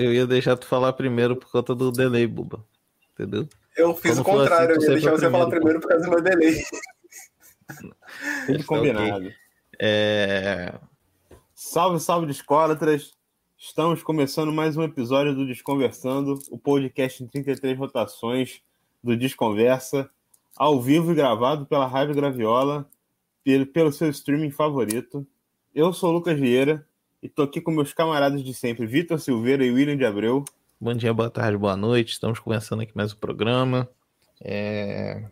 eu ia deixar tu falar primeiro por conta do delay, Buba. Entendeu? Eu fiz Como o contrário, assim, eu ia deixar você falar primeiro por causa do meu delay. Tudo combinado. Okay. É... Salve, salve, discólatras! Estamos começando mais um episódio do Desconversando, o podcast em 33 rotações do Desconversa, ao vivo e gravado pela Rádio Graviola, pelo, pelo seu streaming favorito. Eu sou o Lucas Vieira e tô aqui com meus camaradas de sempre, Vitor Silveira e William de Abreu. Bom dia, boa tarde, boa noite. Estamos começando aqui mais o um programa. É...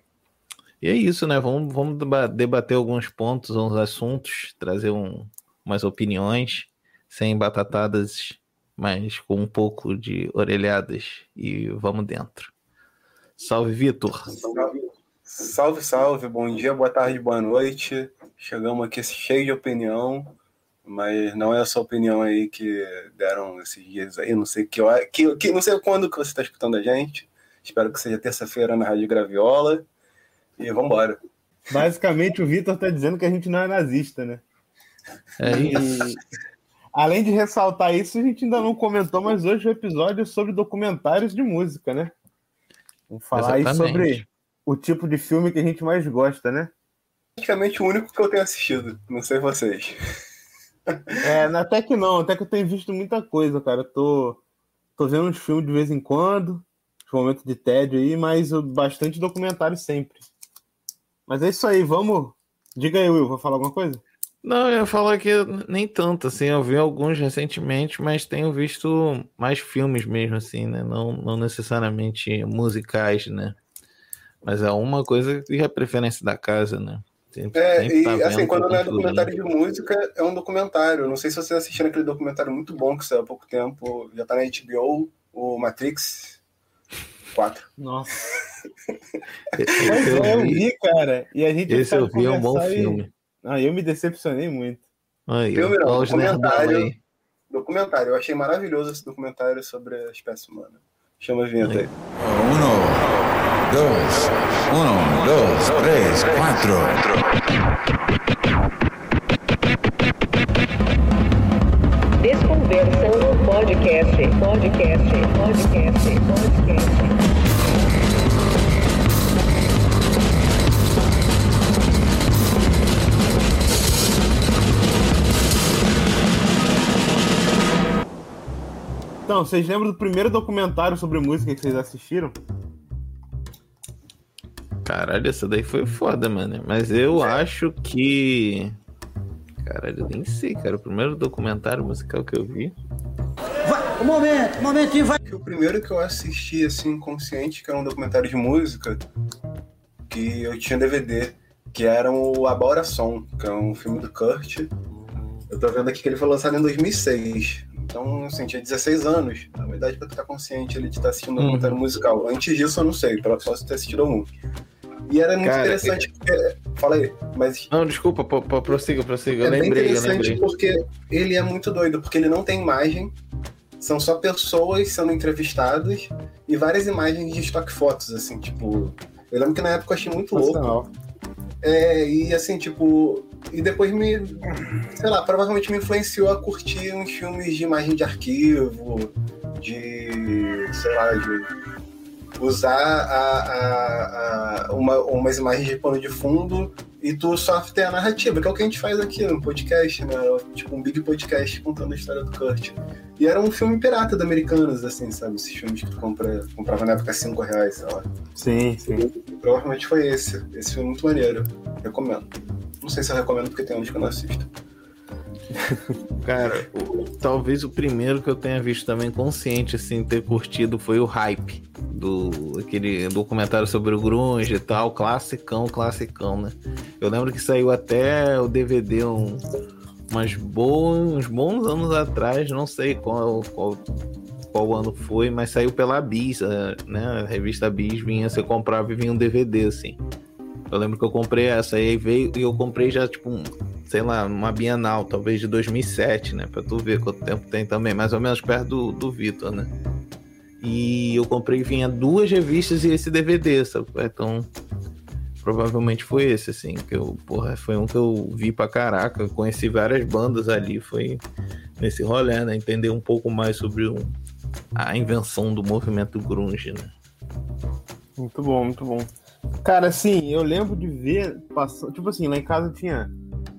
E é isso, né? Vamos, vamos debater alguns pontos, alguns assuntos, trazer um, umas opiniões, sem batatadas, mas com um pouco de orelhadas. E vamos dentro. Salve, Vitor. Salve, salve. Bom dia, boa tarde, boa noite. Chegamos aqui cheio de opinião mas não é essa opinião aí que deram esses dias aí, não sei que, que, que não sei quando que você está escutando a gente. Espero que seja terça-feira na Rádio Graviola. E vamos embora. Basicamente, o Vitor está dizendo que a gente não é nazista, né? É isso. E, além de ressaltar isso, a gente ainda não comentou, mas hoje o episódio é sobre documentários de música, né? Vamos falar Exatamente. aí sobre o tipo de filme que a gente mais gosta, né? Praticamente o único que eu tenho assistido, não sei vocês. É, até que não, até que eu tenho visto muita coisa, cara. tô, tô vendo uns filmes de vez em quando, momentos de tédio aí, mas bastante documentário sempre. Mas é isso aí, vamos. Diga aí, Will, vou falar alguma coisa? Não, eu ia falar que nem tanto, assim, eu vi alguns recentemente, mas tenho visto mais filmes mesmo, assim, né? Não, não necessariamente musicais, né? Mas é uma coisa que é preferência da casa, né? Sempre, é, sempre tá e assim, quando não é documentário de música, é um documentário. Não sei se você assistiu aquele documentário muito bom que saiu há pouco tempo, já tá na HBO, o Matrix 4. Nossa. Mas eu, eu vi, cara. E a gente Esse eu vi, é um bom e... filme. Ah, eu me decepcionei muito. Aí, filme não, documentário. Documentário. Eu achei maravilhoso esse documentário sobre a espécie humana. Chama a vinheta aí. Uno dos, uno, dos, tres, cuatro. Desconversando podcast, podcast, podcast, podcast. Então, vocês lembram do primeiro documentário sobre música que vocês assistiram? Caralho, essa daí foi foda, mano. Mas eu acho que. Caralho, eu nem sei, cara. O primeiro documentário musical que eu vi. Vai, um momento, um momentinho, vai. O primeiro que eu assisti, assim, consciente, que era um documentário de música, que eu tinha DVD, que era o Abora Som, que é um filme do Kurt. Eu tô vendo aqui que ele foi lançado em 2006. Então, assim, tinha 16 anos. Na verdade, pra tu estar consciente ele de estar assistindo um documentário uhum. musical. Antes disso, eu não sei, só se ter assistido algum. E era muito Cara, interessante porque. Fala aí, mas. Não, desculpa, prossiga, prossiga. Eu é lembrei, bem interessante eu lembrei. porque ele é muito doido, porque ele não tem imagem, são só pessoas sendo entrevistadas e várias imagens de estoque fotos, assim, tipo. Eu lembro que na época eu achei muito louco. É, e assim, tipo. E depois me. Sei lá, provavelmente me influenciou a curtir uns filmes de imagem de arquivo, de. sei lá, de usar a, a, a, uma, umas imagens de pano de fundo e tu só ter a narrativa, que é o que a gente faz aqui no podcast, né? Tipo um big podcast contando a história do Kurt. E era um filme pirata da Americanas, assim, sabe? Esses filmes que tu compra, comprava na época 5 reais, sei lá. Sim, sim. E, provavelmente foi esse. Esse filme é muito maneiro. Recomendo. Não sei se eu recomendo porque tem anos que eu não assisto. Cara, o, talvez o primeiro que eu tenha visto também consciente, assim, ter curtido foi o Hype, do aquele documentário sobre o grunge e tal, classicão, classicão, né? Eu lembro que saiu até o DVD um, umas bons, uns bons anos atrás, não sei qual, qual, qual ano foi, mas saiu pela Bis, né? A revista Bis vinha, você comprava e vinha um DVD, assim. Eu lembro que eu comprei essa aí veio e eu comprei já tipo um, sei lá, uma Bienal, talvez de 2007, né? Pra tu ver quanto tempo tem também, mais ou menos perto do, do Vitor, né? E eu comprei, vinha duas revistas e esse DVD, sabe? Então, provavelmente foi esse, assim, que eu, porra, foi um que eu vi pra caraca, conheci várias bandas ali, foi nesse rolê, né? Entender um pouco mais sobre a invenção do movimento grunge, né? Muito bom, muito bom. Cara, assim, eu lembro de ver, passando, tipo assim, lá em casa tinha,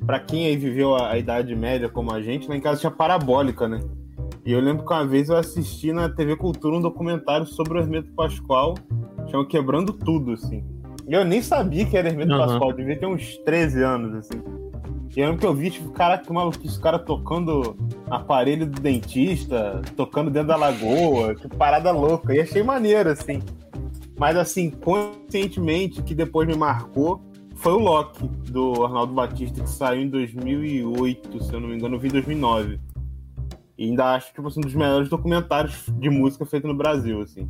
pra quem aí viveu a, a Idade Média como a gente, lá em casa tinha parabólica, né? E eu lembro que uma vez eu assisti na TV Cultura um documentário sobre o Hermeto Pascoal, chama Quebrando Tudo, assim. E eu nem sabia que era Hermeto Uhum. Pascoal, devia ter uns 13 anos, assim. E eu lembro que eu vi, tipo, caraca, que maluco, esse cara tocando aparelho do dentista, tocando dentro da lagoa, que parada louca. E achei maneiro, assim. Mas, assim, conscientemente, que depois me marcou, foi o Loki, do Arnaldo Batista, que saiu em 2008, se eu não me engano, eu vi em 2009. E ainda acho, tipo assim, um dos melhores documentários de música feito no Brasil, assim.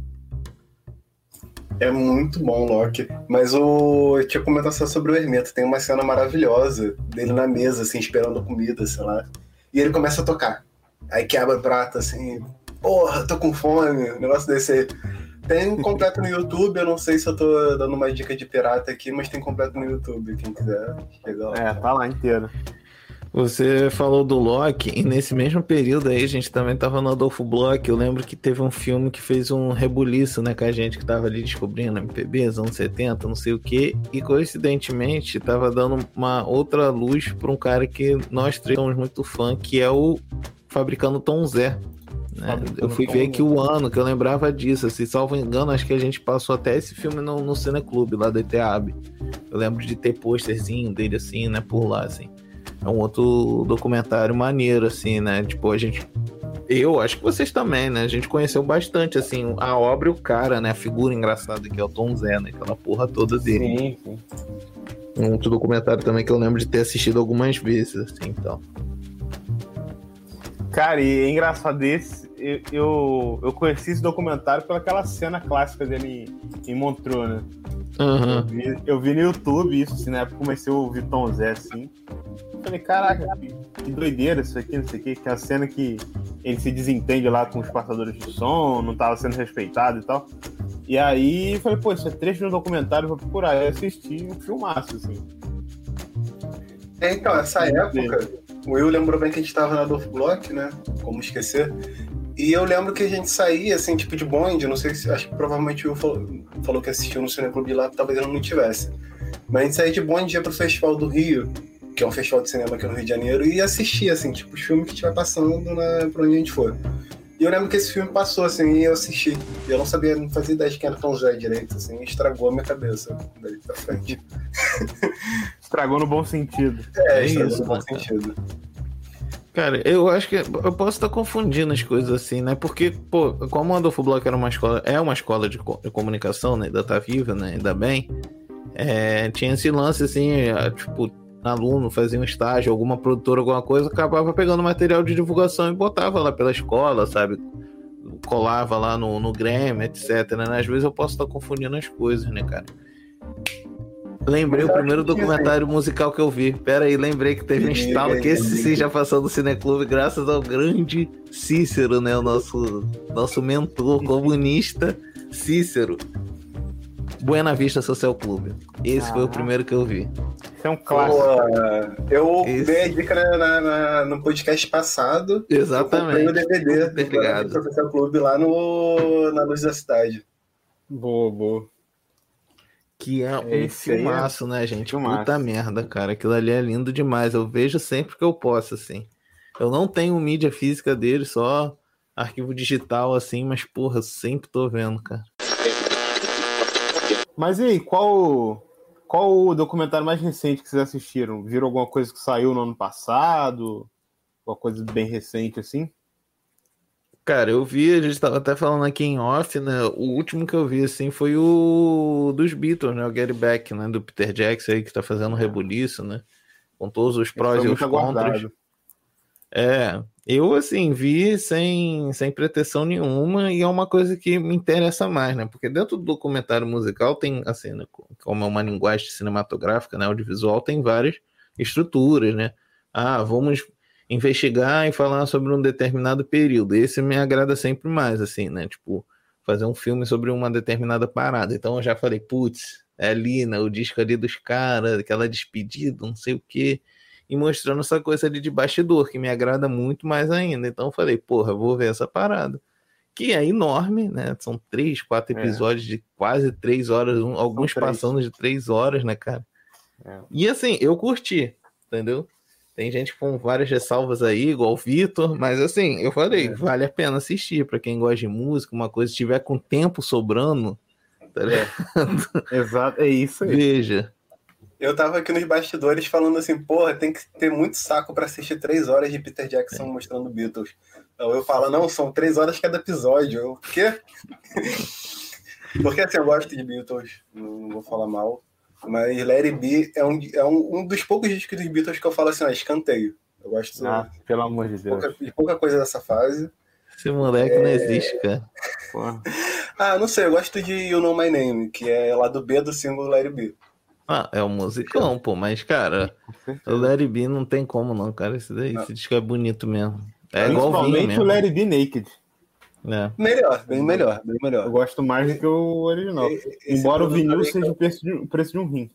É muito bom, Loki. Mas o. Eu tinha comentado só sobre o Hermeto. Tem uma cena maravilhosa dele na mesa, assim, esperando comida, sei lá. E ele começa a tocar. Aí quebra o prato, assim. Porra, tô com fome. Um negócio desse aí. Tem completo no YouTube. Eu não sei se eu tô dando uma dica de pirata aqui, mas tem completo no YouTube. Quem quiser chegar lá. É, tá lá inteiro. Você falou do Loki, e nesse mesmo período aí a gente também tava no Adolfo Bloch. Eu lembro que teve um filme que fez um rebuliço, né, com a gente que tava ali descobrindo MPBs, anos 70, não sei o que, e coincidentemente tava dando uma outra luz pra um cara que nós três somos muito fã, que é o Fabricando Tom Zé. Né? Eu fui ver aqui o ano que eu lembrava disso, assim, salvo engano, acho que a gente passou até esse filme no, no Cineclube lá do ETEAB. Eu lembro de ter pôsterzinho dele assim, né, por lá, assim. É um outro documentário maneiro, assim, né? Tipo, a gente. Eu acho que vocês também, né? A gente conheceu bastante, assim, a obra e o cara, né? A figura engraçada que é o Tom Zé, né? Aquela porra toda dele. Sim, sim. Um outro documentário também que eu lembro de ter assistido algumas vezes, assim, então. Cara, e é engraçado esse, eu, eu, eu conheci esse documentário pelaquela cena clássica dele em, em Montreux, né? Eu Aham. vi, eu vi no YouTube isso, assim, na época eu comecei a ouvir Tom Zé, assim. Eu falei, caraca, que, doideira isso aqui, não sei o que, que é a cena que ele se desentende lá com os passadores de som, não tava sendo respeitado e tal. E aí eu falei, pô, isso é trecho de um documentário, vou procurar. Aí eu assisti um filmaço, assim. É, então, essa época, o Will lembrou bem que a gente tava na Adolfo Block, né? Como esquecer. E eu lembro que a gente saía, assim, tipo de bonde, não sei se. Acho que provavelmente o Will falou, falou que assistiu no Cineclube lá, talvez ele não tivesse. Mas a gente saía de bonde, ia pro Festival do Rio, que é um festival de cinema aqui no Rio de Janeiro, e assistia, assim, tipo, os filmes que estiver passando na, pra onde a gente for. E eu lembro que esse filme passou, assim, e eu assisti. E eu não sabia, não fazia ideia de quem era Tom Zé direito, assim, e estragou a minha cabeça daí pra frente. Estragou no bom sentido. É, É estragou isso, no bom cara? sentido. Cara, eu acho que eu posso estar confundindo as coisas assim, né? Porque, pô, como o Adolfo Bloch era uma escola, é uma escola de, co- de comunicação, né? Ainda tá viva, né? Ainda bem. É, tinha esse lance assim, é, tipo, aluno fazia um estágio, alguma produtora, alguma coisa, acabava pegando material de divulgação e botava lá pela escola, sabe? Colava lá no, no Grêmio, etc. Né? Às vezes eu posso estar confundindo as coisas, né, cara? Lembrei o eu primeiro documentário musical que eu vi. Pera aí, lembrei que teve um estalo que esse sim. já passou do Cineclube, graças ao grande Cícero, né? O nosso, nosso mentor comunista, Cícero. Buena Vista Social Clube. Esse foi o Ah. primeiro que eu vi. Isso é um clássico. Pô, eu Esse- dei a dica na- na- na- no podcast passado. Eu comprei o Exatamente. DVD do. Professor Clube lá no, na Luz da Cidade. Boa, boa. Que é um Esse é filmaço, né, gente? filmaço. Puta merda, cara. Aquilo ali é lindo demais. Eu vejo sempre que eu posso, assim. Eu não tenho mídia física dele, só arquivo digital, assim, mas, porra, eu sempre tô vendo, cara. Mas e aí, qual, qual o documentário mais recente que vocês assistiram? Viram alguma coisa que saiu no ano passado? Alguma coisa bem recente assim? Cara, eu vi, a gente tava até falando aqui em off, né? O último que eu vi, assim, foi o dos Beatles, né? O Get Back, né? Do Peter Jackson aí, que tá fazendo um rebuliço, né? Com todos os prós e os contras. É, eu assim vi sem, sem pretensão nenhuma e é uma coisa que me interessa mais, né? Porque dentro do documentário musical tem, assim, né, como é uma linguagem cinematográfica, né, audiovisual, tem várias estruturas, né? Ah, vamos investigar e falar sobre um determinado período. Esse me agrada sempre mais, assim, né? Tipo, fazer um filme sobre uma determinada parada. Então eu já falei, putz, é ali, né? O disco ali dos caras, aquela despedida, não sei o quê e mostrando essa coisa ali de bastidor, que me agrada muito mais ainda. Então eu falei, porra, vou ver essa parada. que é enorme, né? São três, quatro É. episódios de quase três horas, um- alguns passando de três horas, né, cara? É. E assim, eu curti, entendeu? Tem gente com várias ressalvas aí, igual o Vitor, mas assim, eu falei, É. vale a pena assistir pra quem gosta de música, uma coisa, se tiver com tempo sobrando, tá ligado? Exato, é isso aí. veja. Eu tava aqui nos bastidores falando assim, porra, tem que ter muito saco pra assistir três horas de Peter Jackson mostrando Beatles. Então eu falo, não, são três horas cada episódio. Eu, o quê? Porque assim, eu gosto de Beatles, não vou falar mal. Mas Let It Be é um, é um, um dos poucos discos dos Beatles que eu falo assim, ó, escanteio. Eu gosto Ah, pelo amor de de, Deus. pouca, de pouca coisa dessa fase. Esse moleque não existe, cara. Porra. Ah, não sei, eu gosto de You Know My Name, que é lá do B do single Let It Be. Ah, é um musicão, pô, mas, cara, o. Larry B não tem como, não, cara. Esse daí, Não. esse disco é bonito mesmo. É igual Principalmente o Larry B Naked. É. Melhor, bem melhor, bem Eu melhor. gosto mais do que o original. Esse Embora o vinil seja eu- o preço de, o preço de um rim.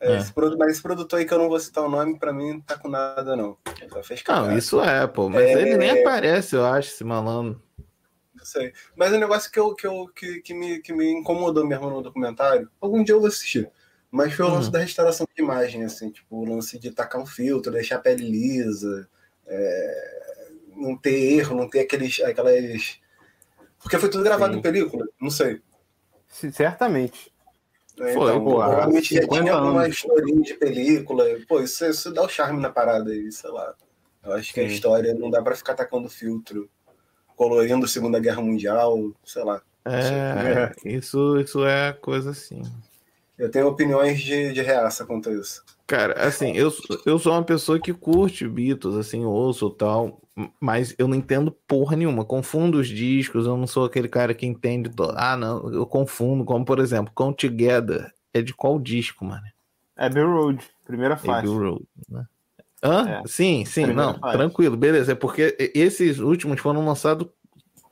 É, É. Esse mas esse produtor aí que eu não vou citar o nome, pra mim, não tá com nada, não. Só fez Não, isso é, pô. Mas É. ele nem aparece, eu acho, esse malandro. Não sei. Mas o negócio que, eu, que, eu, que, que, me, que me incomodou mesmo no documentário, algum dia eu vou assistir. Mas foi o lance Hum. da restauração de imagem, assim, tipo, o lance de tacar um filtro, deixar a pele lisa, é, não ter erro, não ter aqueles, aquelas. Porque foi tudo gravado Sim. em película, não sei. C- Certamente. É, Foi, então, pô, provavelmente já 50 tinha alguma anos. historinha de película. Pô, isso, isso dá o charme na parada aí, sei lá. Eu acho que a Sim. história não dá pra ficar tacando filtro, colorindo Segunda Guerra Mundial, sei lá. É, isso, isso é coisa assim. Eu tenho opiniões de, de reaça quanto a isso. Cara, assim, eu, eu sou uma pessoa que curte Beatles, assim, ouço tal, mas eu não entendo porra nenhuma. Confundo os discos, eu não sou aquele cara que entende. to- Ah, não, eu confundo, como por exemplo, Come Together é de qual disco, mano? Abbey Road, primeira Abbey faixa. Road, né? Hã? É. Sim, sim, Primeira não, faixa. tranquilo, beleza. É porque esses últimos foram lançados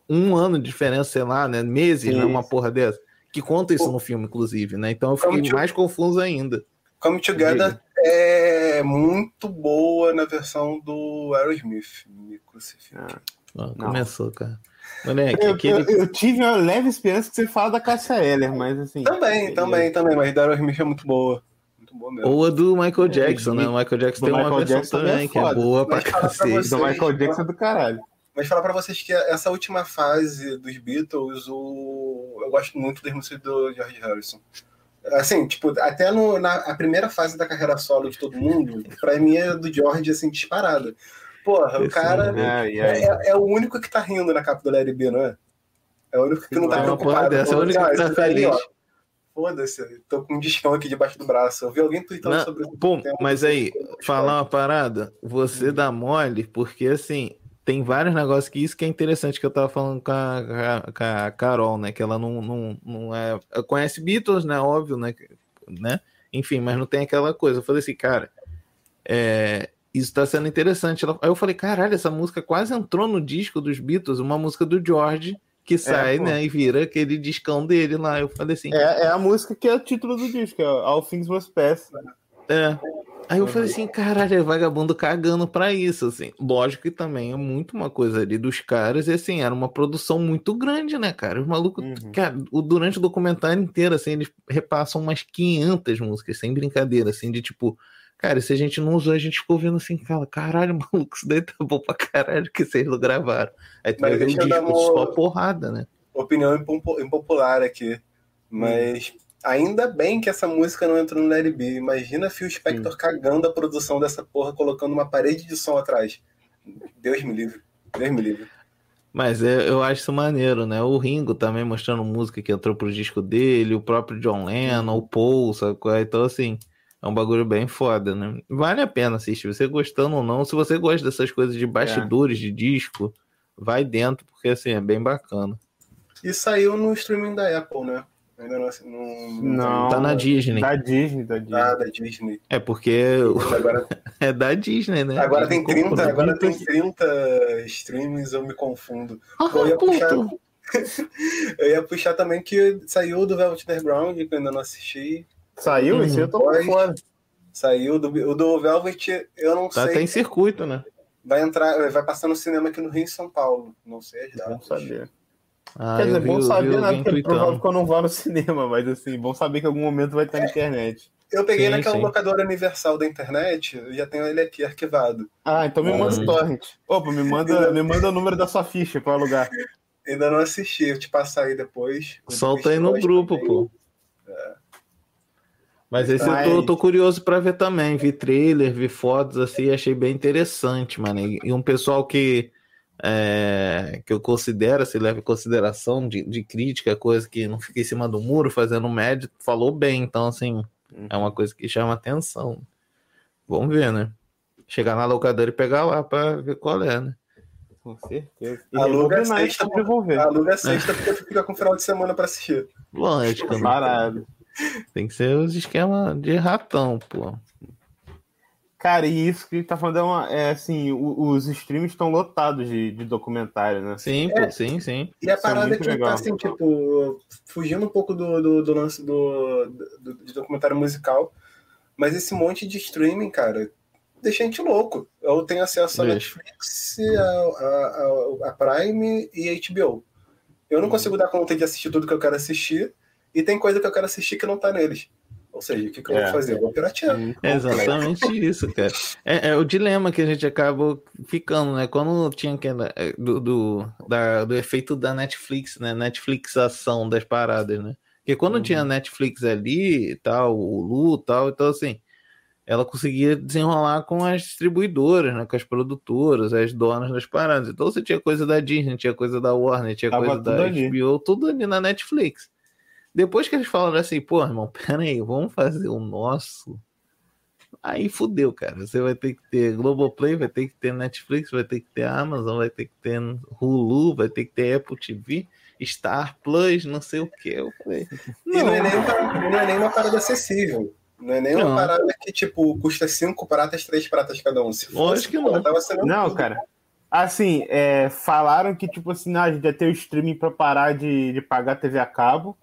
um ano de diferença, sei lá, né? Meses, né? Uma porra dessa. Que conta isso Pô. no filme, inclusive, né? Então eu fiquei mais confuso ainda. Come Together é muito boa na versão do Aerosmith. Me. Ah. Não. começou, cara. Moleque, Eu, aquele... eu- eu tive uma leve esperança que você fala da Cássia Eller, mas assim. Também, também, também, mas da Aerosmith é muito boa. Muito boa mesmo. Ou a do Michael Jackson, É, né? O Michael Jackson do tem uma Michael versão Jackson também é que é boa pra Mas pra cacete. você- Do Michael Jackson é do caralho. Mas falar pra vocês que essa última fase dos Beatles, o... eu gosto muito das músicas do George Harrison. Assim, tipo, até no, na a primeira fase da carreira solo de todo mundo, pra mim é do George, assim, disparada. Porra, o Esse cara maluco. Ai, é, ai. é- é o único que tá rindo na capa do Larry B, não é? É o único que não tá É porra preocupado. dessa, é o único que assim, tá "Ah, feliz." Foda-se, tô com um discão aqui debaixo do braço. Eu vi alguém tweetando Não, sobre isso. pô, um- mas aí, falar uma parada, você dá mole, porque assim, tem vários negócios que isso que é interessante que eu tava falando com a, com a Carol, né? Que ela não, não, não é. Conhece Beatles, né? Óbvio, né? né? Enfim, mas não tem aquela coisa. Eu falei assim, cara, é, isso tá sendo interessante. Ela- Aí eu falei, caralho, essa música quase entrou no disco dos Beatles, uma música do George. Que sai, pô. né? E vira aquele discão dele lá. Eu falei assim, É, é a música que é o título do disco, é All Things Must Pass. É. Aí eu falei assim, caralho, é vagabundo cagando pra isso, assim. Lógico que também é muito uma coisa ali dos caras, e assim, era uma produção muito grande, né, cara? Os malucos, Uhum. cara, o, durante o documentário inteiro, assim, eles repassam umas 500 músicas, sem brincadeira, assim, de tipo, cara, se a gente não usou, a gente ficou vendo assim, cara, caralho, maluco, isso daí tá bom pra caralho que vocês não gravaram. Aí tu vai ver o disco uma- só porrada, né? opinião impo- impopular aqui. Mas ainda bem que essa música não entrou no Larry B. Imagina Phil Spector cagando a produção dessa porra, colocando uma parede de som atrás. Deus me livre. Deus me livre. Mas é, eu acho isso maneiro, né? O Ringo também mostrando música que entrou pro disco dele, o próprio John Lennon, o Paul, sacou? Então, assim, é um bagulho bem foda, né? Vale a pena assistir, você gostando ou não. Se você gosta dessas coisas de bastidores de disco, vai dentro, porque, assim, é bem bacana. E saiu no streaming da Apple, né? Ainda não. não, Não. Tá na Disney. Da Disney, da Disney. Ah, da Disney. É porque Agora, é da Disney, né? agora tem 30, Comprou. agora tem 30 streamings, eu me confundo. Ah, eu ia puxar-. Eu ia puxar também que saiu do Velvet Underground, que eu ainda não assisti. Saiu? Esse eu tô por Pois. fora. Saiu do, o do Velvet, eu não Tá sei. até em circuito, né? Vai entrar, vai passar no cinema aqui no Rio e São Paulo. Não sei as datas. Vamos saber. Ah, Quer eu dizer, vi, bom saber, né? Porque é provável que eu não vá no cinema, mas assim, bom saber que em algum momento vai estar na internet. Eu peguei Sim, naquela sim. locadora universal da internet, eu já tenho ele aqui arquivado. Ah, então me manda Hum. o torrent. Opa, me manda, me manda o número da sua ficha pra alugar. Ainda não assisti, eu te passar aí depois. Solta aí no grupo, pô. Mas esse Mas- eu tô, tô curioso pra ver também. Vi trailer, vi fotos assim, achei bem interessante, mano. E, e um pessoal que, é, que eu considero, se leva em consideração de, de crítica, coisa que não fica em cima do muro fazendo médio, falou bem. Então, assim, é uma coisa que chama atenção. Vamos ver, né? Chegar na locadora e pegar lá pra ver qual é, né? Com certeza. E Aluga sexta, devolver. Aluga a sexta porque fica com o final de semana pra assistir. Lógico, né? Parado. Tem que ser os esquemas de ratão, pô. Cara, e isso que tá falando é, uma, é assim, os streams estão lotados de, de documentário, né? Sim, pô, sim, sim. E a Isso é parada muito que legal. tá assim, tipo, fugindo um pouco do, do, do lance do, do, de documentário musical, mas esse monte de streaming, cara, deixa a gente louco. Eu tenho acesso a. Netflix, a, a, a, a Prime e a HBO. Eu não consigo dar conta de assistir tudo que eu quero assistir, e tem coisa que eu quero assistir que não tá neles. Ou seja, o que, que eu É. vou fazer? Eu vou piratear. É exatamente isso, cara. É, é o dilema que a gente acaba ficando, né? Quando tinha aquela, é, do, do, da- do efeito da Netflix, né? Netflixação das paradas, né? Porque quando Uhum. tinha Netflix ali e tal, o Lu e tal, então assim, ela conseguia desenrolar com as distribuidoras, né? Com as produtoras, as donas das paradas. Então você tinha coisa da Disney, tinha coisa da Warner, tinha Tava coisa da ali. HBO, tudo ali na Netflix. Depois que eles falaram assim, pô, irmão, pera aí, vamos fazer o nosso. Aí fudeu, cara. Você vai ter que ter Globoplay, vai ter que ter Netflix, vai ter que ter Amazon, vai ter que ter Hulu, vai ter que ter Apple TV, Star Plus, não sei o que. Eu falei, E não é, não, nem uma, não é nem uma parada acessível. Não é nem uma Não. parada que, tipo, custa cinco pratas, três pratas cada um. Se fosse, que não. tava sendo Não, tudo. cara. Assim, é, falaram que, tipo assim, ah, a gente ia ter o streaming pra parar de, de pagar TV a cabo.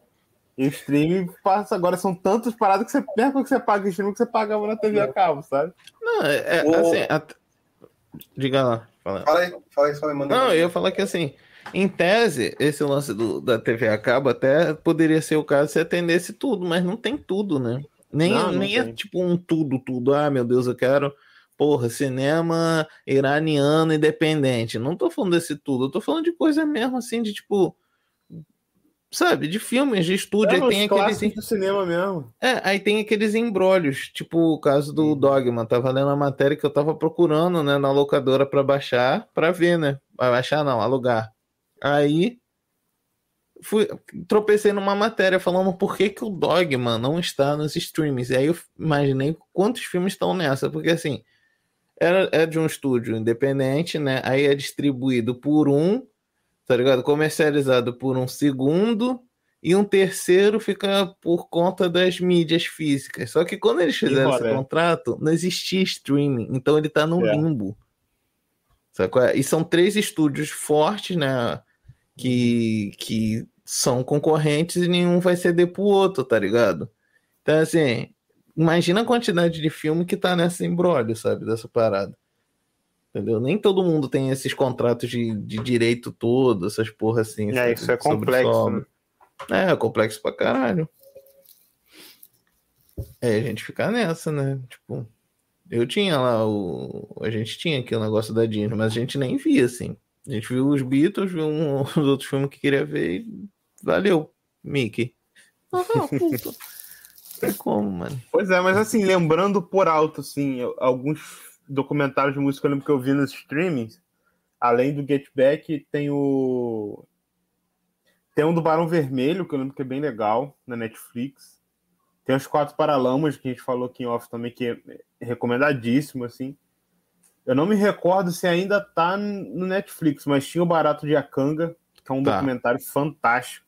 E o streaming passa agora, são tantas paradas que você mesmo que você paga o streaming que você pagava na TV a cabo, sabe? não, é, é, O- assim, at- diga lá. Fala. Fala aí, fala aí, fala aí, manda Não, aí. eu ia falar que assim, em tese, esse lance do, da TV a cabo até poderia ser o caso se atendesse tudo, mas não tem tudo, né? Nem, Não, não nem é tipo um tudo, tudo. Ah, meu Deus, eu quero, porra, cinema iraniano independente. Não tô falando desse tudo, eu tô falando de coisa mesmo assim, de tipo. Sabe, de filmes, de estúdio, É, aí tem aqueles. do cinema mesmo. É, aí tem aqueles embrólios, tipo o caso do. Dogma. Tava lendo a matéria que eu tava procurando, né, na locadora pra baixar, pra ver, né? Pra baixar não, alugar. Aí fui, tropecei numa matéria falando por que, que o Dogma não está nos streamings. E aí eu imaginei quantos filmes estão nessa, porque assim, era, é de um estúdio independente, né? Aí é distribuído por um, tá ligado? Comercializado por um segundo e um terceiro fica por conta das mídias físicas. Só que quando eles fizeram esse roda. contrato, não existia streaming, então ele tá no É. limbo. Sacou? E são três estúdios fortes, né? Que, que são concorrentes e nenhum vai ceder pro outro, tá ligado? Então, assim, imagina a quantidade de filme que tá nessa embrólio, sabe? Dessa parada. Entendeu? Nem todo mundo tem esses contratos de, de direito todo, essas porra assim. É, sabe? isso é complexo, né? É, complexo pra caralho. É, a gente fica nessa, né? Tipo, eu tinha lá o. A gente tinha aqui o negócio da Disney, mas a gente nem via, assim. A gente viu os Beatles, viu um, os outros filmes que queria ver e valeu, Mickey. Ah, puta. Não tem como, mano. Pois é, mas assim, lembrando por alto, assim, alguns documentários de música eu lembro que eu vi nos streamings, além do Get Back, tem o. Tem um do Barão Vermelho, que eu lembro que é bem legal, na Netflix. Tem os Quatro Paralamas, que a gente falou aqui em off também, que é recomendadíssimo, assim. Eu não me recordo se ainda tá no Netflix, mas tinha o Barato de Akanga, que é um Tá. documentário fantástico.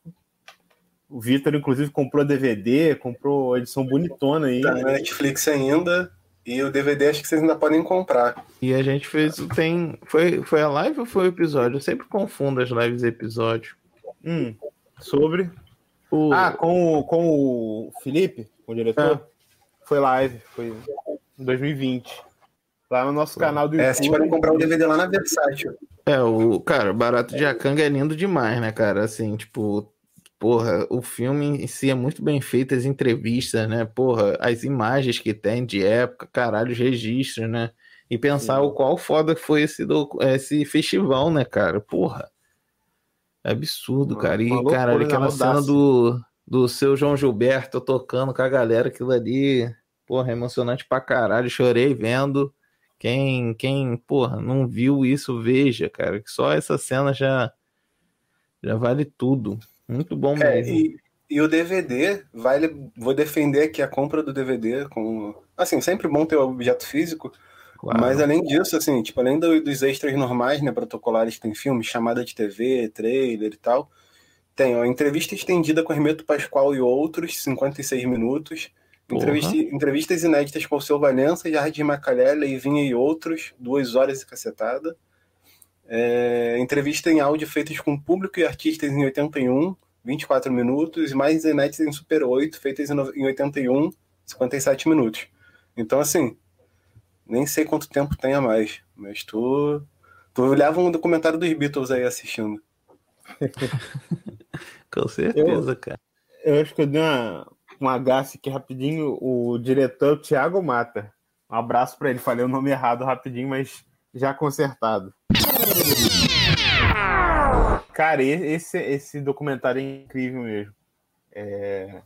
O Vitor, inclusive, comprou DVD, comprou a edição bonitona aí. Tá na Netflix ainda. E o DVD acho que vocês ainda podem comprar. E a gente fez. Tem. Foi, foi a live ou foi o episódio? Eu sempre confundo as lives e episódios. Hum, sobre. O, Ah, com, o- com o Felipe, o diretor? Foi live, foi em 2020. Lá no nosso canal do É, YouTube. vocês podem comprar o DVD lá na Versátil. É, o cara, Barato de Akanga é lindo demais, né, cara? Assim, tipo, porra, o filme em si é muito bem feito, as entrevistas, né? Porra, as imagens que tem de época, caralho, os registros, né? E pensar Sim. o qual foda foi esse, do, esse festival, né, cara? Porra. É absurdo, cara. E, cara, aquela cena do, do seu João Gilberto tocando com a galera, aquilo ali, porra, emocionante pra caralho. Chorei vendo. Quem, quem, porra, não viu isso, veja, cara. Que só essa cena já, já vale tudo. Muito bom é, mesmo. E, e, o DVD, vale. Vou defender aqui a compra do DVD com. Assim, sempre bom ter o objeto físico. Claro. Mas além disso, assim, tipo, além do, dos extras normais, né, protocolares que tem filme, chamada de TV, trailer e tal, tem ó, entrevista estendida com Hermeto Pascoal e outros, 56 minutos. Entrevista, entrevistas inéditas com o seu Valença, Jardim Macalé, Leivinha e outros, duas horas e cacetada. É, entrevista em áudio feitas com público e artistas em 81, 24 minutos, e mais inéditas em Super 8, feitas em 81, 57 minutos. Então, assim, nem sei quanto tempo tem a mais, mas tu, tu olhava um documentário dos Beatles aí assistindo. Com certeza, eu, cara. Eu acho que eu dei uma, um agace aqui rapidinho. O diretor Thiago Mata. Um abraço para ele. Falei o nome errado rapidinho, mas já consertado. Cara, esse, esse documentário é incrível mesmo. É...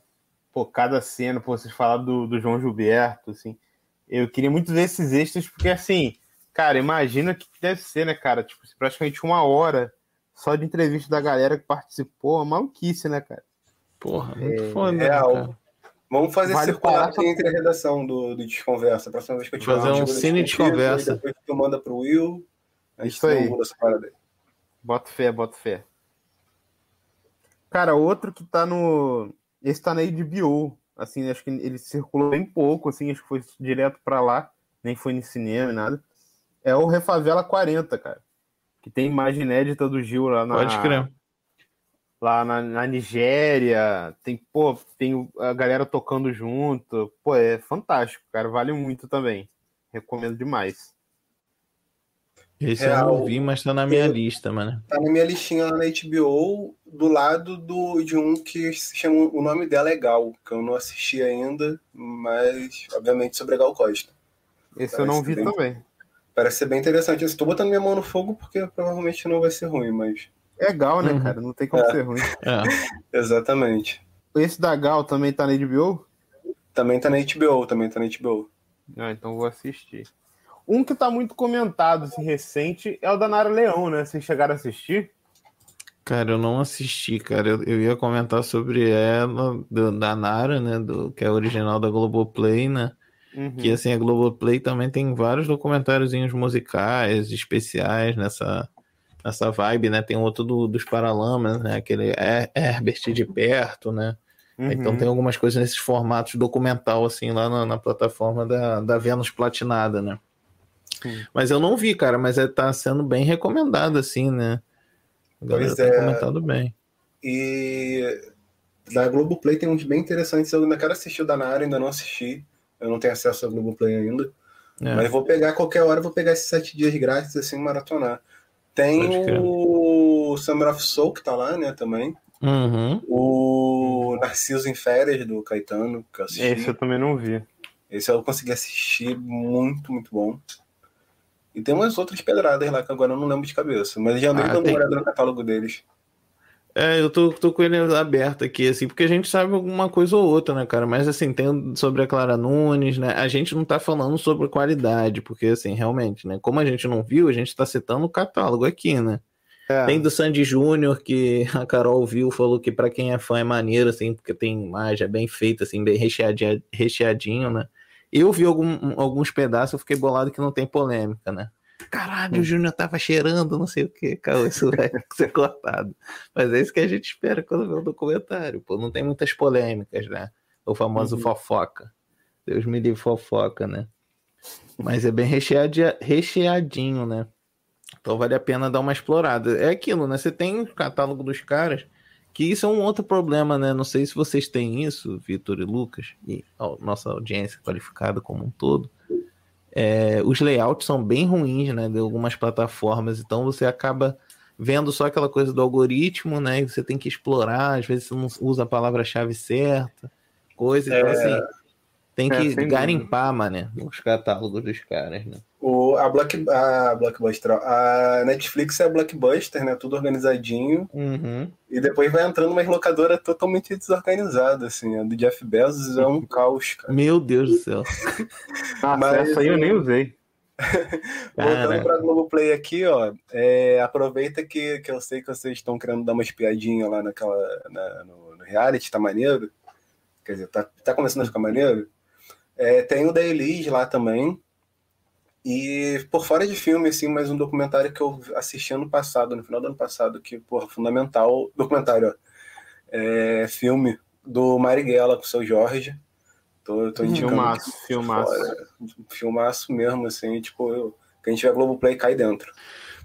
Pô, cada cena, pô, vocês falaram do, do João Gilberto, assim. Eu queria muito ver esses extras, porque assim, cara, imagina que deve ser, né, cara? Tipo, praticamente uma hora só de entrevista da galera que participou, uma maluquice, né, cara? Porra, muito é, foda, é, né, Vamos fazer vale circular aqui entre a redação do, do Desconversa. A próxima vez que eu tiver Fazer um cine de conversa. Depois tu manda pro Will. A gente Isso aí. Essa parada aí. Bota fé, bota fé. Cara, outro que tá no. Esse tá na HBO assim, acho que ele circulou bem pouco, assim, acho que foi direto para lá, nem foi no cinema, nada. É o Refavela 40, cara. Que tem imagem inédita do Gil lá na. Pode crer. Lá na, na Nigéria. Tem, pô, tem a galera tocando junto. Pô, é fantástico, cara. Vale muito também. Recomendo demais. Esse Real, eu não vi, mas tá na minha eu, lista, mano. Tá na minha listinha lá na HBO, do lado do, de um que se chama. O nome dela é Gal, que eu não assisti ainda, mas obviamente sobre a Gal Costa. Esse Parece eu não vi bem, também. Parece ser bem interessante. Estou botando minha mão no fogo porque provavelmente não vai ser ruim, mas. É Gal, né, uhum. cara? Não tem como é. ser ruim. É. Exatamente. Esse da Gal também tá na HBO? Também tá na HBO, também tá na HBO. Ah, então vou assistir. Um que tá muito comentado, assim, recente, é o da Nara Leão, né? Vocês chegaram a assistir? Cara, eu não assisti, cara. Eu, eu ia comentar sobre ela, do, da Nara, né? Do, que é original da Globoplay, né? Uhum. Que assim, a Globoplay também tem vários documentáriozinhos musicais, especiais nessa, nessa vibe, né? Tem outro do, dos Paralamas, né? Aquele Herbert de perto, né? Uhum. Então tem algumas coisas nesses formatos documental, assim, lá na, na plataforma da, da Vênus Platinada, né? Mas eu não vi, cara, mas é, tá sendo bem recomendado, assim, né? A galera pois tá é. comentado bem. E da Globoplay tem uns bem interessantes. Eu ainda quero assistir o da Nara, ainda não assisti. Eu não tenho acesso à Globoplay ainda. É. Mas vou pegar qualquer hora, vou pegar esses sete dias grátis, assim, maratonar. Tem o Summer of Soul, que tá lá, né, também. Uhum. O Narciso em Férias, do Caetano, que eu assisti. Esse eu também não vi. Esse eu consegui assistir, muito, muito bom. E tem umas outras pedradas lá que agora eu não lembro de cabeça, mas já andei ah, dando tem... uma olhada no catálogo deles. É, eu tô, tô com ele aberto aqui, assim, porque a gente sabe alguma coisa ou outra, né, cara? Mas, assim, tem sobre a Clara Nunes, né? A gente não tá falando sobre qualidade, porque, assim, realmente, né? Como a gente não viu, a gente tá citando o catálogo aqui, né? É. Tem do Sandy Júnior, que a Carol viu, falou que para quem é fã é maneiro, assim, porque tem imagem, é bem feito, assim, bem recheadinho, recheadinho né? Eu vi algum, alguns pedaços, eu fiquei bolado que não tem polêmica, né? Caralho, o hum. Júnior tava cheirando, não sei o que, cara, isso vai ser cortado. Mas é isso que a gente espera quando vê o documentário, pô, não tem muitas polêmicas, né? O famoso uhum. fofoca. Deus me livre fofoca, né? Mas é bem recheadinho, recheadinho, né? Então vale a pena dar uma explorada. É aquilo, né? Você tem o catálogo dos caras, que isso é um outro problema, né? Não sei se vocês têm isso, Vitor e Lucas, e a nossa audiência qualificada como um todo. é, os layouts são bem ruins, né? De algumas plataformas, então você acaba vendo só aquela coisa do algoritmo, né? E você tem que explorar, às vezes você não usa a palavra-chave certa, coisa. Então, É. assim, tem É, que sem garimpar, mané, os catálogos dos caras, né? O, a, Block, a Blockbuster, ó, a Netflix é a Blockbuster, né? Tudo organizadinho. Uhum. E depois vai entrando uma locadora totalmente desorganizada, assim. A do Jeff Bezos é um caos, cara. Meu Deus do céu. Nossa, Mas, essa aí eu é, nem usei. Voltando pra Globoplay aqui, ó. é, aproveita que, que eu sei que vocês estão querendo dar umas piadinhas lá naquela, na- no, no reality, tá maneiro. Quer dizer, tá, tá começando a ficar maneiro. É, tem o da Elis lá também. E por fora de filme, assim, mais um documentário que eu assisti ano passado, no final do ano passado, que, porra, fundamental. Documentário, ó. É, filme do Marighella com o seu Jorge. Tô, tô indicando Filmaço, filmaço. fora. Filmaço mesmo, assim, tipo, eu, que a gente vê a Globoplay cai dentro.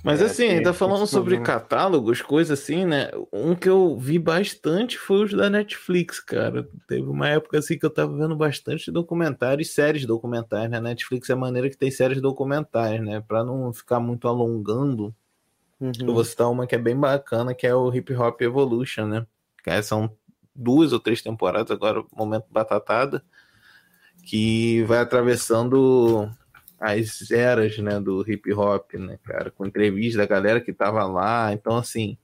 Mas É, assim, ainda falando sobre catálogos, coisas assim, né? Um que eu vi bastante foi os da Netflix, cara. Teve uma época assim que eu tava vendo bastante documentários, séries documentais, né? Netflix é a maneira que tem séries documentais, né? Pra não ficar muito alongando, eu Uhum. vou citar uma que é bem bacana, que é o Hip Hop Evolution, né? Que é- são duas ou três temporadas, agora momento batatada, que vai atravessando as eras, né, do hip hop, né, cara, com entrevista da galera que tava lá, então assim,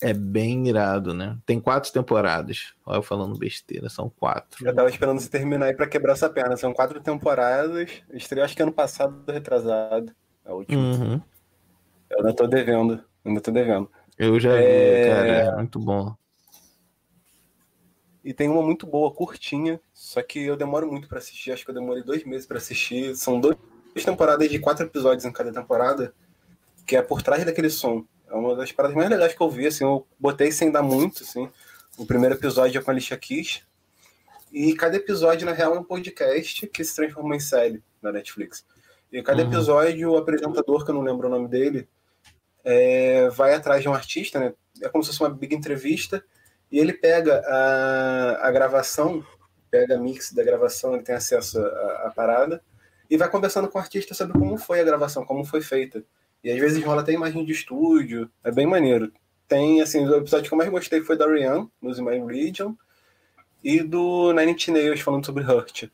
é bem irado, né? Tem quatro temporadas. Olha eu falando besteira, são quatro. Eu tava esperando você terminar aí pra quebrar essa perna. São quatro temporadas. Estreou acho que ano passado, retrasado. A última. Uhum. Eu ainda tô devendo. Ainda tô devendo. Eu já vi, É. cara, é muito bom. E tem uma muito boa, curtinha. Só que eu demoro muito pra assistir. Acho que eu demorei dois meses pra assistir. São duas temporadas de quatro episódios em cada temporada. Que é por trás daquele som. É uma das paradas mais legais que eu vi. Assim, eu botei sem dar muito. Assim. O primeiro episódio é com a Alicia Keys. E cada episódio, na real, é um podcast que se transformou em série na Netflix. E cada Uhum. episódio, o apresentador, que eu não lembro o nome dele, é, vai atrás de um artista, né? É como se fosse uma big entrevista. E ele pega a, a gravação, pega a mix da gravação, ele tem acesso à, parada, e vai conversando com o artista sobre como foi a gravação, como foi feita. E às vezes rola até imagem de estúdio, é bem maneiro. Tem, assim, o episódio que eu mais gostei foi da Rihanna, Losing My Religion, e do Nine Inch Nails falando sobre Hurt.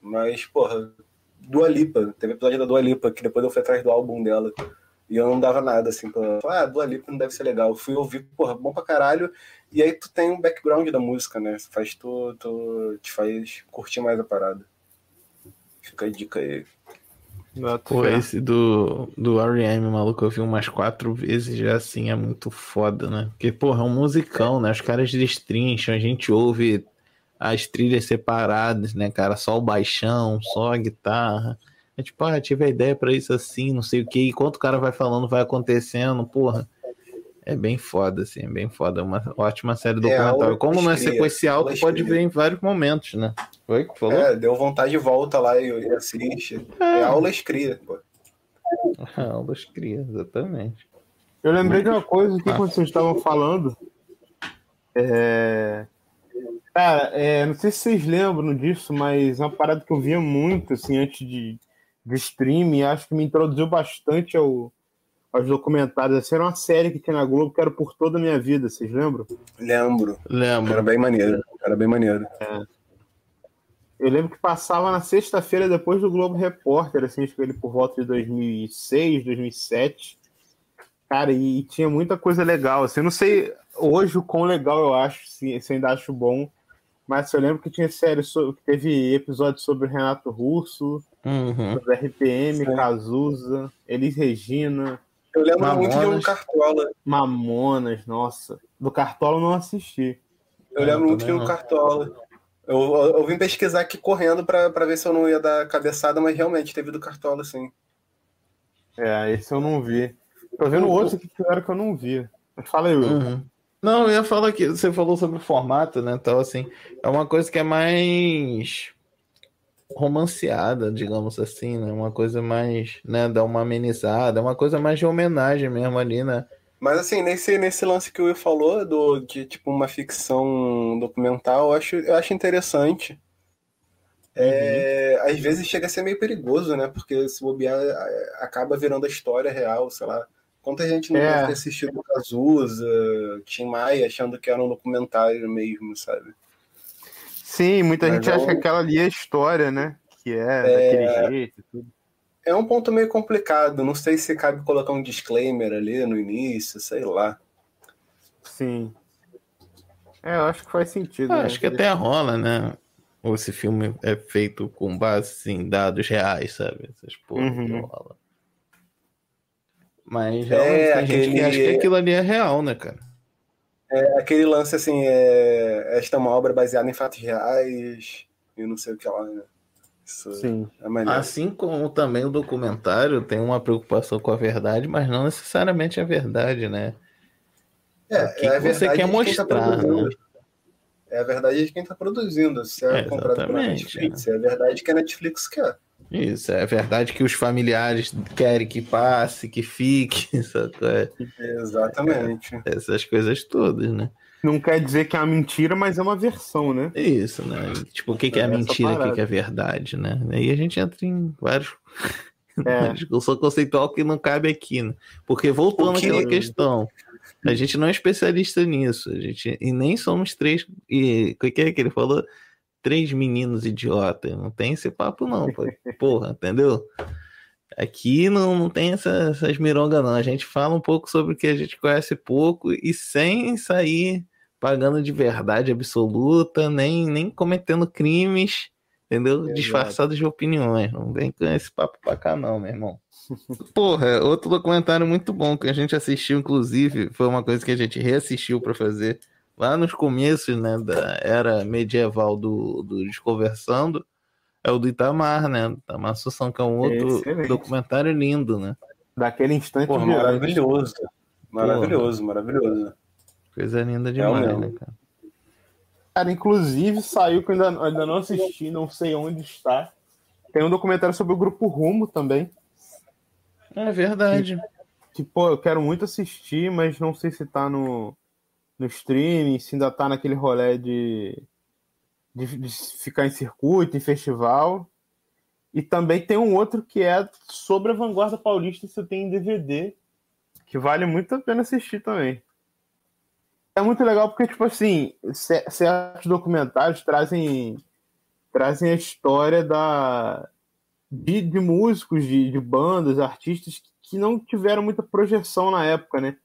Mas, porra, Dua Lipa, teve episódio da Dua Lipa, que depois eu fui atrás do álbum dela. E eu não dava nada, assim, pra ah, Dua Lipa não deve ser legal. Eu fui ouvir, porra, bom pra caralho. E aí tu tem um background da música, né? Faz tu, tu te faz curtir mais a parada. Fica a dica aí. Pô, esse do, do R.E.M., maluco, eu vi umas quatro vezes já, assim, é muito foda, né? Porque, porra, é um musicão, né? Os caras destrincham, a gente ouve as trilhas separadas, né, cara? Só o baixão, só a guitarra. É tipo, ah, tive a ideia pra isso assim, não sei o que. Enquanto o cara vai falando, vai acontecendo, porra. É bem foda, assim, é bem foda. É uma ótima série documental. aula Como não é sequencial, aula tu pode ver em vários momentos, né? Foi que falou? É, deu vontade de volta lá e, e assiste. É aulas cria, pô. Aulas cria, exatamente. Eu lembrei de uma coisa aqui quando vocês estavam falando. É... Cara, é, não sei se vocês lembram disso, mas é uma parada que eu via muito assim, antes de, de streaming. Acho que me introduziu bastante ao, aos documentários. Essa era uma série que tinha na Globo que era por toda a minha vida, vocês lembram? Lembro. Era Lembro. bem maneiro. Era bem maneiro. Eu lembro que passava na sexta-feira depois do Globo Repórter, assim, acho que ele por volta de 2006, 2007. Cara, e, e tinha muita coisa legal. Assim, eu não sei hoje o quão legal eu acho, se, se ainda acho bom, mas eu lembro que tinha série, so- que teve episódios sobre o Renato Russo, Uhum. sobre RPM, Sim. Cazuza, Elis Regina, Eu lembro Mamonas. muito de um Cartola. Mamonas, nossa. Do Cartola eu não assisti. Eu É, lembro eu muito de um não. Cartola. Eu, eu, eu vim pesquisar aqui correndo pra, pra ver se eu não ia dar cabeçada, mas realmente teve do Cartola, sim. É, esse eu não vi. Tô vendo outro que tiveram que eu não vi. Fala aí, Will. Uhum. Não, eu ia falar que você falou sobre o formato, né? Então, assim, é uma coisa que é mais romanceada, digamos assim, né? Uma coisa mais, né? Dá uma amenizada, é uma coisa mais de homenagem mesmo ali, né? Mas assim, nesse, nesse lance que o Will falou, do, de tipo uma ficção documental, eu acho, eu acho interessante. é, às vezes chega a ser meio perigoso, né? Porque se bobear, acaba virando a história real, sei lá. Quanta gente não É. deve ter assistido Cazuza, Tim Maia, achando que era um documentário mesmo, sabe? Sim, muita Mas gente é acha que aquela ali é a história, né? Que é, É. daquele jeito e tudo. É um ponto meio complicado. Não sei se cabe colocar um disclaimer ali no início, sei lá. Sim. É, eu acho que faz sentido. Ah, né? acho que até rola, né? Ou esse filme é feito com base em dados reais, sabe? Essas porra que Uhum. rola. Mas É, realmente tem gente que aquele- acha que aquilo ali é real, né, cara? É aquele lance assim, é... esta é uma obra baseada em fatos reais e não sei o que lá, né? Isso Sim. é maneiro. Assim como também o documentário tem uma preocupação com a verdade, mas não necessariamente a verdade, né? É, o que é a que você verdade quer tá mostrar, né? É a verdade de quem está produzindo. Se é, É, comprado pela exatamente, Netflix, é a verdade que a Netflix quer. Isso, é verdade que os familiares querem que passe, que fique, sacou? É, Exatamente. essas coisas todas, né? Não quer dizer que é uma mentira, mas é uma versão, né? Isso, né? Tipo, o que, que é Essa mentira, o que, que é verdade, né? Aí a gente entra em vários. É. discussão conceitual que não cabe aqui, né? Porque voltando que- àquela questão, a gente não é especialista nisso, a gente e nem somos três e o que é que ele falou? Três meninos idiotas, não tem esse papo não, pô. porra, entendeu? Aqui não, não tem essa- essas mirongas não, a gente fala um pouco sobre o que a gente conhece pouco e sem sair pagando de verdade absoluta, nem, nem cometendo crimes, entendeu? Exato. Disfarçados de opiniões. Não vem com esse papo pra cá, não, meu irmão. Porra, outro documentário muito bom que a gente assistiu, inclusive, foi uma coisa que a gente reassistiu pra fazer lá nos começos, né, da era medieval do, do Desconversando, é o do Itamar, né? Itamar Assunção, que é um outro Excelente. documentário lindo, né? Daquele instante Pô, virante. maravilhoso. Maravilhoso, maravilhoso. Coisa linda demais, mesmo. né, cara? Cara, inclusive saiu que eu ainda, ainda não assisti, não sei onde está. Tem um documentário sobre o grupo Rumo também. É verdade. Que, pô, eu quero muito assistir, mas não sei se tá no, no streaming, se ainda tá naquele rolê de, de, de ficar em circuito, em festival. E também tem um outro que é sobre a vanguarda paulista, se tem em DVD, que vale muito a pena assistir também. É muito legal porque, tipo assim, ce- certos documentários trazem, trazem a história da, de, de músicos, de, de bandas, artistas que não tiveram muita projeção na época, né?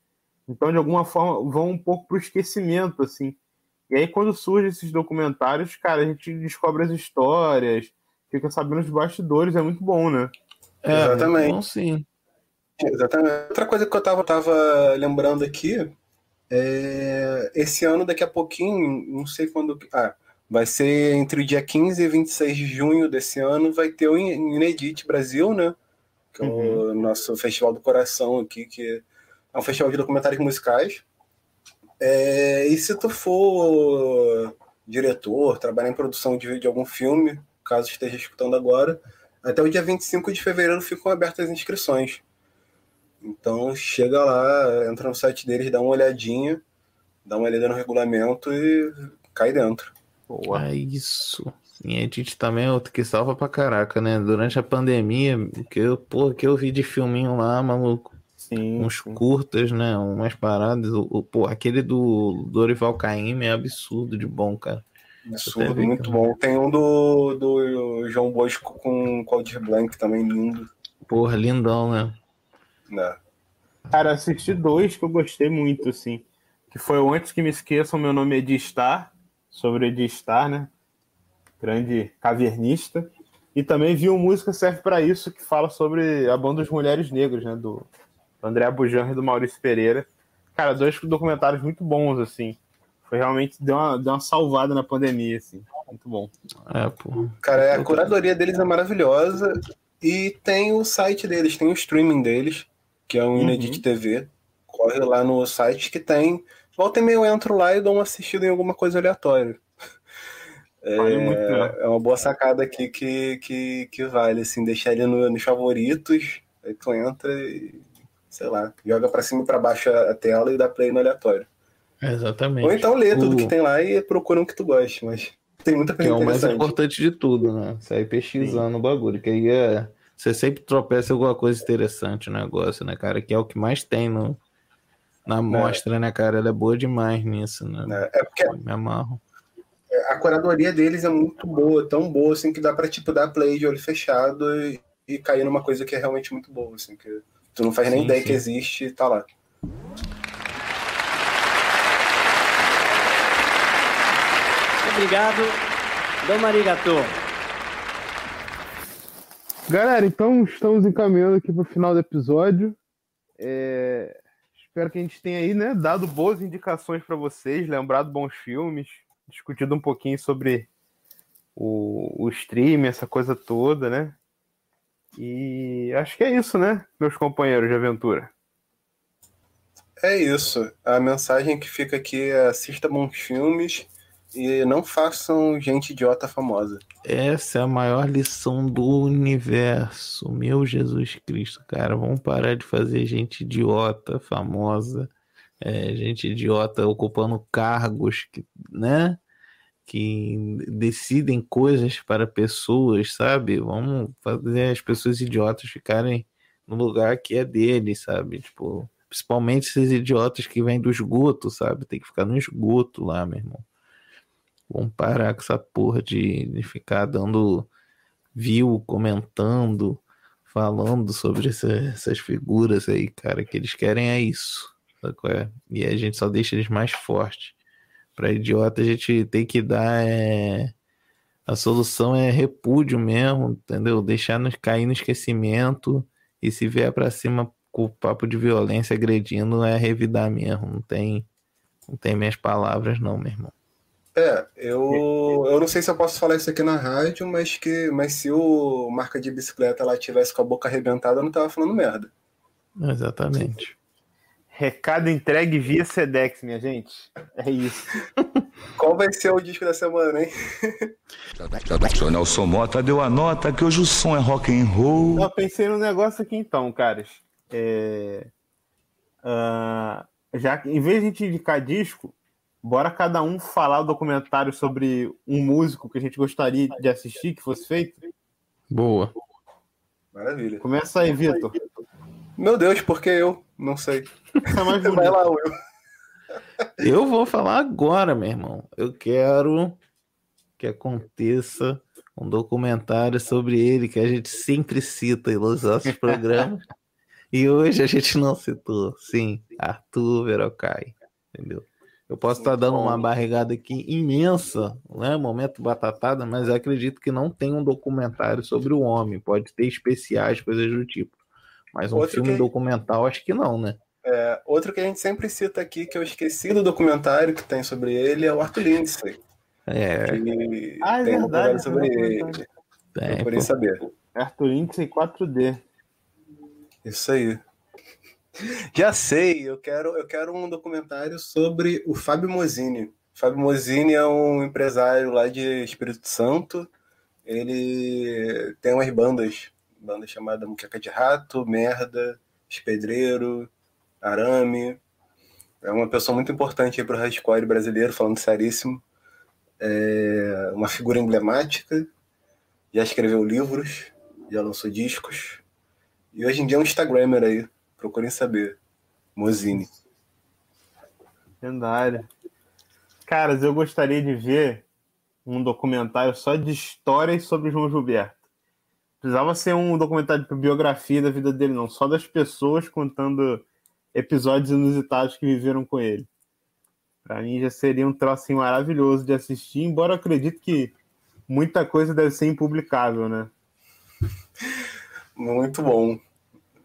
Então, de alguma forma, vão um pouco pro esquecimento, assim. E aí, quando surgem esses documentários, cara, a gente descobre as histórias, fica sabendo os bastidores, é muito bom, né? É, Exatamente. Bom, sim. Exatamente. Outra coisa que eu tava, tava lembrando aqui, é, esse ano, daqui a pouquinho, não sei quando. Ah, vai ser entre o dia 15 e 26 de junho desse ano, vai ter o Inedit Brasil, né? Que é o nosso Festival do Coração aqui, que é um festival de documentários musicais. É, e se tu for diretor, trabalhar em produção de, de algum filme, caso esteja escutando agora, até o dia 25 de fevereiro ficam abertas as inscrições. Então chega lá, entra no site deles, dá uma olhadinha, dá uma olhada no regulamento e cai dentro. Boa. É isso. E a gente também é outro que salva pra caraca, né? Durante a pandemia, que eu, pô, que eu vi de filminho lá, maluco. Sim. Uns sim. curtas, né? Umas paradas. O, o- pô, aquele do Dorival Caymmi é absurdo de bom, cara. Absurdo, muito bom. Tem um do, do João Bosco com o Claudir Blanc também lindo. Porra, lindão, né? Né? Cara, assisti dois que eu gostei muito, assim. Que foi o Antes que Me Esqueçam, Meu Nome é Edi Star, sobre Edi Star, né? Grande cavernista. E também vi o Música Serve Pra Isso, que fala sobre a banda dos Mulheres Negras, né? Do, do André Bujanra e do Maurício Pereira. Cara, dois documentários muito bons, assim. Foi realmente, deu uma, deu uma salvada na pandemia, assim. Muito bom. É, pô. Cara, a curadoria deles é maravilhosa. E tem o site deles, tem o streaming deles, que é o Inedit TV. Corre lá no site que tem. Volta e meia eu entro lá e dou uma assistida em alguma coisa aleatória. Vale muito, né? É uma boa sacada aqui que, que, que vale, assim, deixar ele no- nos favoritos, aí tu entra e, sei lá, joga pra cima e pra baixo a, tela e dá play no aleatório. Exatamente. Ou então lê tudo O- que tem lá e procura um que tu goste, mas tem muita Que coisa é o mais importante de tudo, né? Sair pesquisando o bagulho. Que aí é. Você sempre tropeça alguma coisa interessante no negócio, né, cara? Que é o que mais tem no, na mostra, né, cara? Ela é boa demais nisso, né? né? É porque Me amarro. a curadoria deles é muito boa, tão boa assim que dá pra tipo dar play de olho fechado e, e cair numa coisa que é realmente muito boa, assim, que tu não faz nem Sim, ideia sim. que existe e tá lá. Obrigado. Domo arigato. Galera, então estamos encaminhando aqui para o final do episódio. É, Espero que a gente tenha aí, né, dado boas indicações para vocês, lembrado bons filmes, discutido um pouquinho sobre o, o stream, essa coisa toda, né? E acho que é isso, né, meus companheiros de aventura. É isso. A mensagem que fica aqui é assista bons filmes e não façam gente idiota famosa. Essa é a maior lição do universo. Meu Jesus Cristo, cara. Vamos parar de fazer gente idiota, famosa. é, gente idiota ocupando cargos que, né? Que decidem coisas para pessoas, sabe? Vamos fazer as pessoas idiotas ficarem no lugar que é deles, sabe? Tipo, principalmente esses idiotas que vêm do esgoto, sabe? Tem que ficar no esgoto lá, meu irmão. Vamos parar com essa porra de, de ficar dando view, comentando, falando sobre essa- essas figuras aí, cara. Que eles querem é isso. é? E a gente só deixa eles mais fortes. Pra idiota a gente tem que dar. é, A solução é repúdio mesmo, entendeu? Deixar nos cair no esquecimento. E se vier pra cima com o papo de violência agredindo, é revidar mesmo. Não tem, não tem minhas palavras, não, meu irmão. É, eu, eu não sei se eu posso falar isso aqui na rádio, mas que mas se o marca de bicicleta lá tivesse com a boca arrebentada, eu não tava falando merda. Exatamente. Recado entregue via Sedex, minha gente. É isso. Qual vai ser o disco da semana, hein? Nelson Mota deu a nota que hoje o som é rock and roll. Eu pensei num negócio aqui então, caras. É, ah, já que, em vez de a gente indicar disco, bora cada um falar o documentário sobre um músico que a gente gostaria de assistir, que fosse feito. Boa. Maravilha. Começa aí, Vitor. Meu Deus, por que eu? Não sei. É mais Vai bonito. lá, Will. Eu vou falar agora, meu irmão. Eu quero que aconteça um documentário sobre ele que a gente sempre cita nos nossos programas. E hoje a gente não citou. Sim, Arthur Verocai. Entendeu? Eu posso estar dando uma barrigada aqui imensa, né? Momento batatada, mas eu acredito que não tem um documentário sobre o homem. Pode ter especiais, coisas do tipo. Mas um Outro filme que- documental, acho que não, né? É, outro que a gente sempre cita aqui, que eu esqueci do documentário que tem sobre ele, é o Arthur Lindsay. É, Que Ah, é tem um verdade, documentário sobre é ele. verdade. tem, Procurei pô. saber. Arthur Lindsay 4D. Isso aí. Já sei, eu quero, eu quero um documentário sobre o Fábio Mozini. Fábio Mozini é um empresário lá de Espírito Santo. Ele tem umas bandas, banda chamada Muqueca de Rato, Merda, Espedreiro, Arame. É uma pessoa muito importante aí pro hardcore brasileiro, falando seríssimo. É uma figura emblemática. Já escreveu livros, já lançou discos. E hoje em dia é um Instagrammer aí. Procurem saber. Mozini. Lendário. Caras, eu gostaria de ver um documentário só de histórias sobre o João Gilberto. Precisava ser um documentário de biografia da vida dele, não. Só das pessoas contando episódios inusitados que viveram com ele. Pra mim já seria um troço maravilhoso de assistir, embora eu acredite que muita coisa deve ser impublicável, né? Muito bom.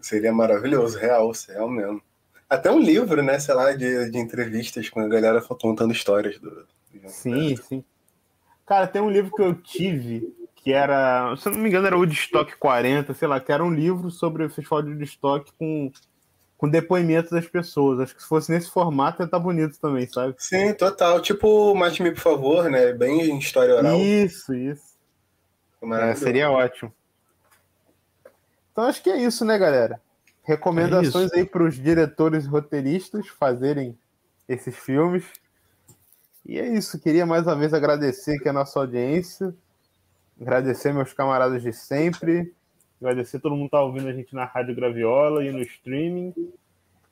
Seria maravilhoso, real, real mesmo. Até um livro, né? Sei lá, de, de entrevistas com a galera contando histórias do. Sim, sim. Cara, tem um livro que eu tive que era, se eu não me engano, era o Woodstock 40, sei lá, que era um livro sobre o Festival de Woodstock com, com depoimentos das pessoas. Acho que se fosse nesse formato ia estar bonito também, sabe? Sim, total. Tipo, Mate-me, por favor, né? Bem em história oral. Isso, isso. É, Maravilhoso. seria ótimo. Então acho que é isso, né, galera? Recomendações É aí para os diretores e roteiristas fazerem esses filmes. E é isso, queria mais uma vez agradecer aqui a nossa audiência, agradecer meus camaradas de sempre, agradecer todo mundo que tá ouvindo a gente na Rádio Graviola e no streaming.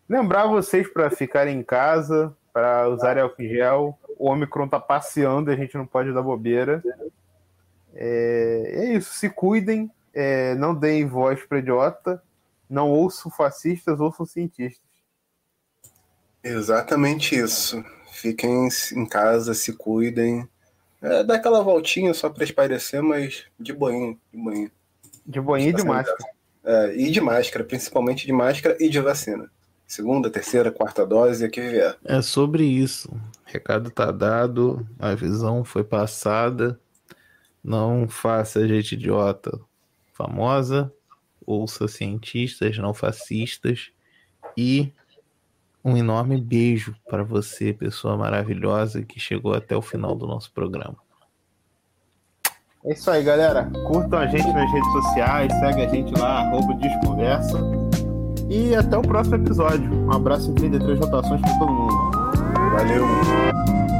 Lembrar vocês para ficarem em casa, para usar álcool gel. O Omicron tá passeando, a gente não pode dar bobeira. É, é isso, se cuidem, é, não deem voz para idiota, não ouçam fascistas, ouçam cientistas. Exatamente isso. Fiquem em casa, se cuidem. É, dá aquela voltinha só para espairecer, mas de boinha, de boinha. De boinha e de máscara. É, e de máscara, principalmente de máscara e de vacina. Segunda, terceira, quarta dose, aqui vier. É sobre isso. O recado tá dado, a visão foi passada. Não faça gente idiota famosa. Ouça cientistas não fascistas. E um enorme beijo para você, pessoa maravilhosa que chegou até o final do nosso programa. É isso aí, galera. Curtam a gente nas redes sociais, segue a gente lá, arroba Desconversa. E até o próximo episódio. Um abraço em 33 rotações para todo mundo. Valeu!